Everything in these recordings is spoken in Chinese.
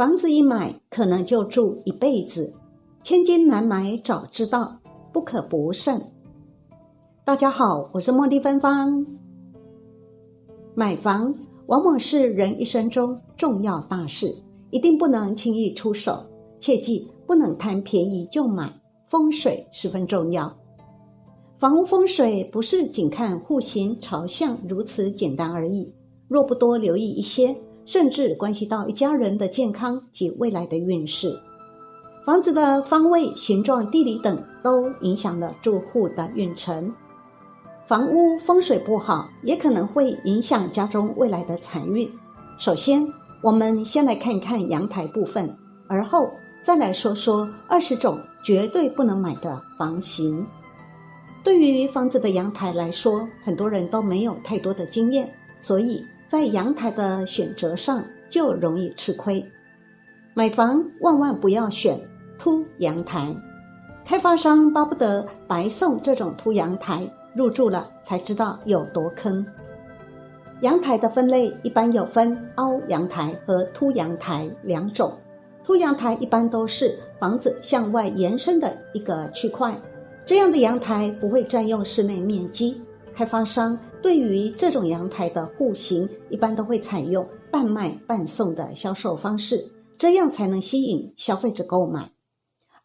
房子一买可能就住一辈子，千金难买早知道，不可不慎。大家好，我是茉莉芬芳。买房往往是人一生中重要大事，一定不能轻易出手，切记不能贪便宜就买。风水十分重要，房屋风水不是仅看户型朝向如此简单而已，若不多留意一些。甚至关系到一家人的健康及未来的运势。房子的方位、形状、地理等都影响了住户的运程。房屋风水不好，也可能会影响家中未来的财运。首先，我们先来看一看阳台部分，而后再来说说二十种绝对不能买的房型。对于房子的阳台来说，很多人都没有太多的经验，所以。在阳台的选择上就容易吃亏，买房万万不要选凸阳台，开发商巴不得白送这种凸阳台，入住了才知道有多坑。阳台的分类一般有分凹阳台和凸阳台两种，凸阳台一般都是房子向外延伸的一个区块，这样的阳台不会占用室内面积。开发商对于这种阳台的户型，一般都会采用半卖半送的销售方式，这样才能吸引消费者购买。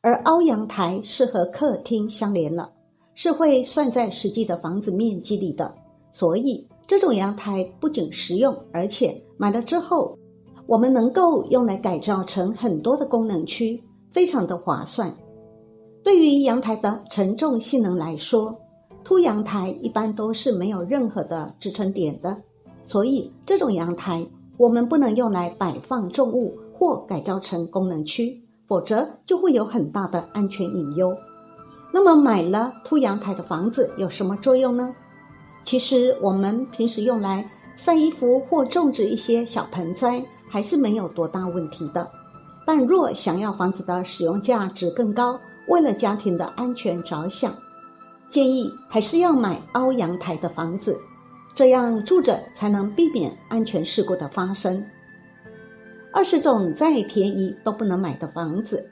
而凹阳台是和客厅相连了，是会算在实际的房子面积里的，所以这种阳台不仅实用，而且买了之后，我们能够用来改造成很多的功能区，非常的划算。对于阳台的承重性能来说，凸阳台一般都是没有任何的支撑点的，所以这种阳台我们不能用来摆放重物或改造成功能区，否则就会有很大的安全隐忧。那么买了凸阳台的房子有什么作用呢？其实我们平时用来晒衣服或种植一些小盆栽还是没有多大问题的。但若想要房子的使用价值更高，为了家庭的安全着想。建议还是要买凹阳台的房子，这样住着才能避免安全事故的发生。二十种再便宜都不能买的房子，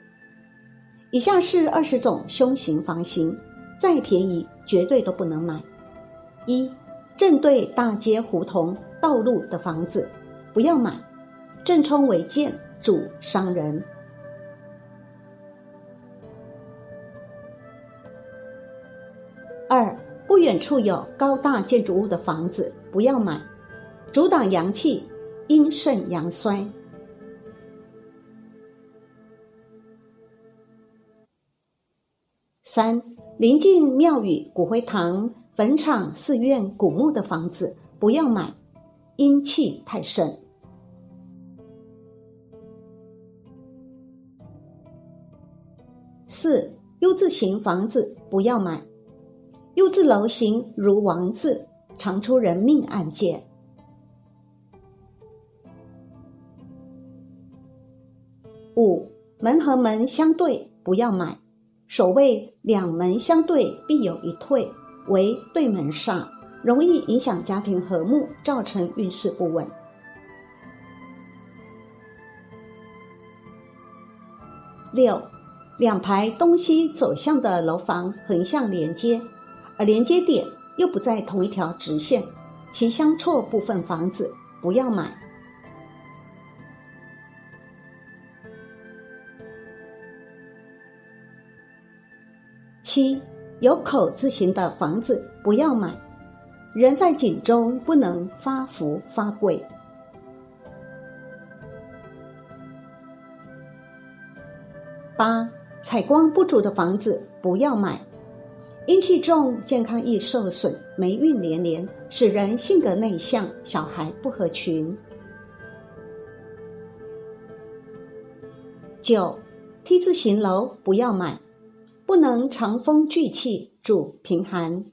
以下是二十种凶型房型，再便宜绝对都不能买。一、正对大街胡同道路的房子，不要买，正冲为建，主伤人。远处有高大建筑物的房子不要买，阻挡阳气，阴盛阳衰。三临近庙宇、骨灰堂、坟场、寺院、古墓的房子不要买，阴气太盛。四 U 字形房子不要买。U 字楼形如王字，常出人命案件。五门和门相对不要买，所谓两门相对必有一退，为对门煞，容易影响家庭和睦，造成运势不稳。六两排东西走向的楼房横向连接。而连接点又不在同一条直线，其相错部分房子不要买。七有口字形的房子不要买，人在井中不能发福发贵。八采光不足的房子不要买。阴气重，健康易受损，霉运连连，使人性格内向，小孩不合群。九，T 字形楼不要买，不能长风聚气，主贫寒。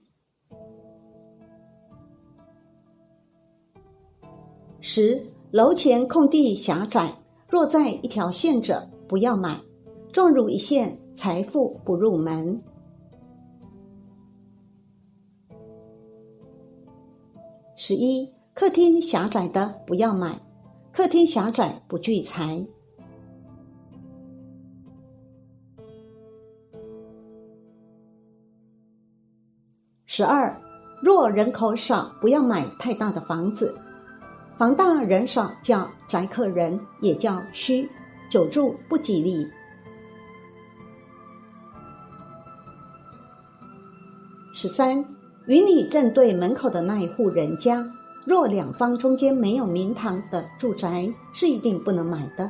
十，楼前空地狭窄，若在一条线者，不要买，撞入一线，财富不入门。十一，客厅狭窄的不要买，客厅狭窄不聚财。十二，若人口少，不要买太大的房子，房大人少叫宅客人，也叫虚，久住不吉利。十三，与你正对门口的那一户人家，若两方中间没有明堂的住宅，是一定不能买的。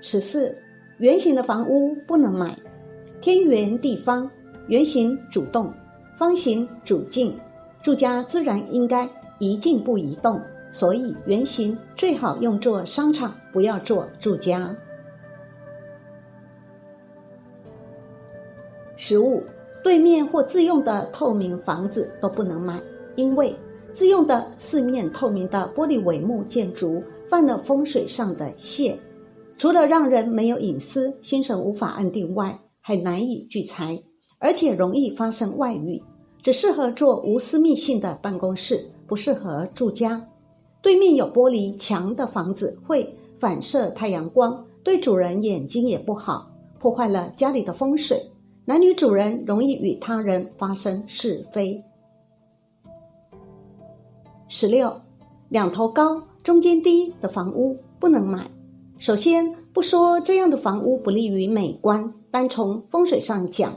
十四，圆形的房屋不能买，天圆地方，圆形主动，方形主静，住家自然应该宜静不宜动，所以圆形最好用作商场，不要做住家。十五，对面或自用的透明房子都不能买，因为自用的四面透明的玻璃帷幕建筑犯了风水上的泄，除了让人没有隐私、心神无法安定外，还难以聚财，而且容易发生外遇，只适合做无私密性的办公室，不适合住家。对面有玻璃墙的房子会反射太阳光，对主人眼睛也不好，破坏了家里的风水。男女主人容易与他人发生是非。十六，两头高、中间低的房屋不能买。首先，不说这样的房屋不利于美观，单从风水上讲，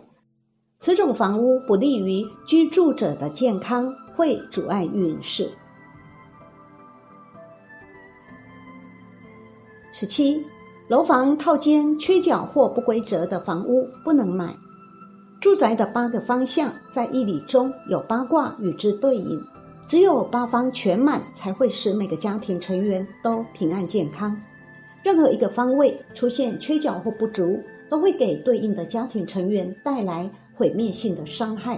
此种房屋不利于居住者的健康，会阻碍运势。十七，楼房套间缺角或不规则的房屋不能买。住宅的八个方向在易理中有八卦与之对应，只有八方全满，才会使每个家庭成员都平安健康。任何一个方位出现缺角或不足，都会给对应的家庭成员带来毁灭性的伤害。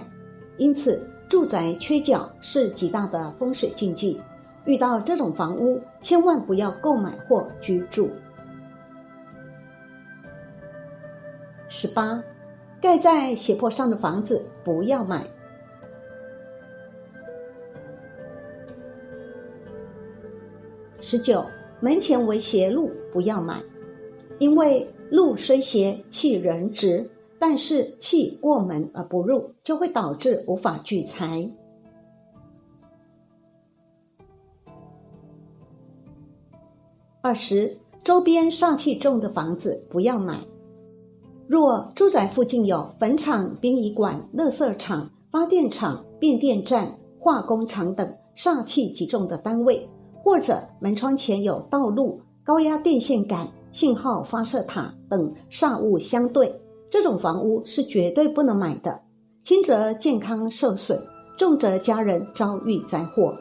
因此，住宅缺角是极大的风水禁忌。遇到这种房屋，千万不要购买或居住。十八。盖在斜坡上的房子不要买。十九，门前为斜路不要买，因为路虽斜，气人直，但是气过门而不入，就会导致无法聚财。二十，周边煞气重的房子不要买。若住宅附近有坟场、殡仪馆、垃圾场、发电厂、变电站、化工厂等煞气极重的单位，或者门窗前有道路、高压电线杆、信号发射塔等煞物相对，这种房屋是绝对不能买的。轻则健康受损，重则家人遭遇灾祸。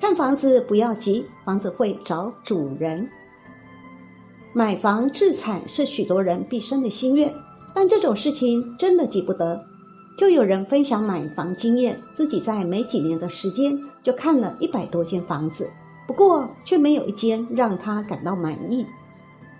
看房子不要急，房子会找主人。买房置产是许多人毕生的心愿，但这种事情真的急不得。就有人分享买房经验，自己在没几年的时间就看了一百多间房子，不过却没有一间让他感到满意。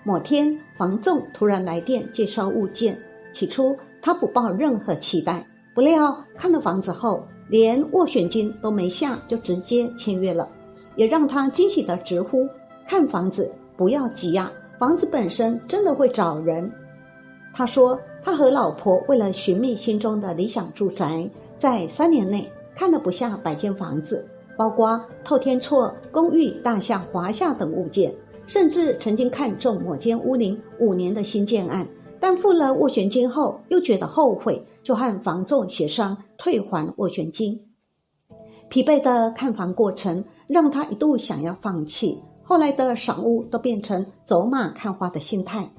某天，房仲突然来电介绍物件，起初他不抱任何期待，不料看了房子后，连斡旋金都没下就直接签约了，也让他惊喜的直呼：“看房子不要急呀！”房子本身真的会找人。他说，他和老婆为了寻觅心中的理想住宅，在三年内看了不下百间房子，包括透天厝、公寓、大厦、华夏等物件，甚至曾经看中某间屋龄五年的新建案，但付了斡旋金后又觉得后悔，就和房仲协商退还斡旋金。疲惫的看房过程让他一度想要放弃。后来的赏屋都变成走马看花的心态。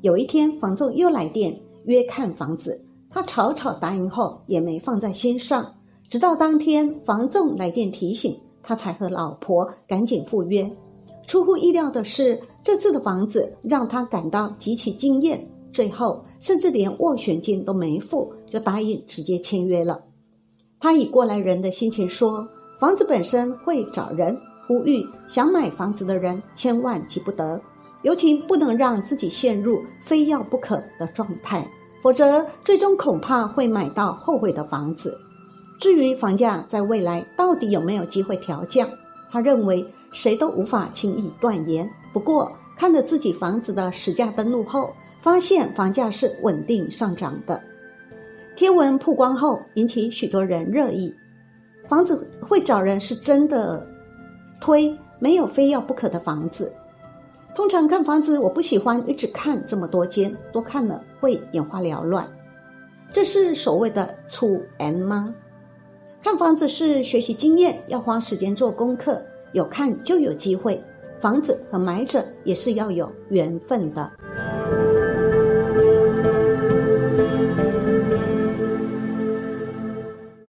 有一天，房仲又来电约看房子，他草草答应后也没放在心上。直到当天房仲来电提醒，他才和老婆赶紧赴约。出乎意料的是，这次的房子让他感到极其惊艳。最后，甚至连斡旋金都没付，就答应直接签约了。他以过来人的心情说：“房子本身会找人。”呼吁想买房子的人千万急不得，尤其不能让自己陷入非要不可的状态，否则最终恐怕会买到后悔的房子。至于房价在未来到底有没有机会调降，他认为谁都无法轻易断言。不过看了自己房子的实价登录后，发现房价是稳定上涨的。贴文曝光后，引起许多人热议。房子会找人是真的推，没有非要不可的房子。通常看房子，我不喜欢一直看这么多间，多看了会眼花缭乱。这是所谓的粗 N 吗？看房子是学习经验，要花时间做功课，有看就有机会。房子和买者也是要有缘分的。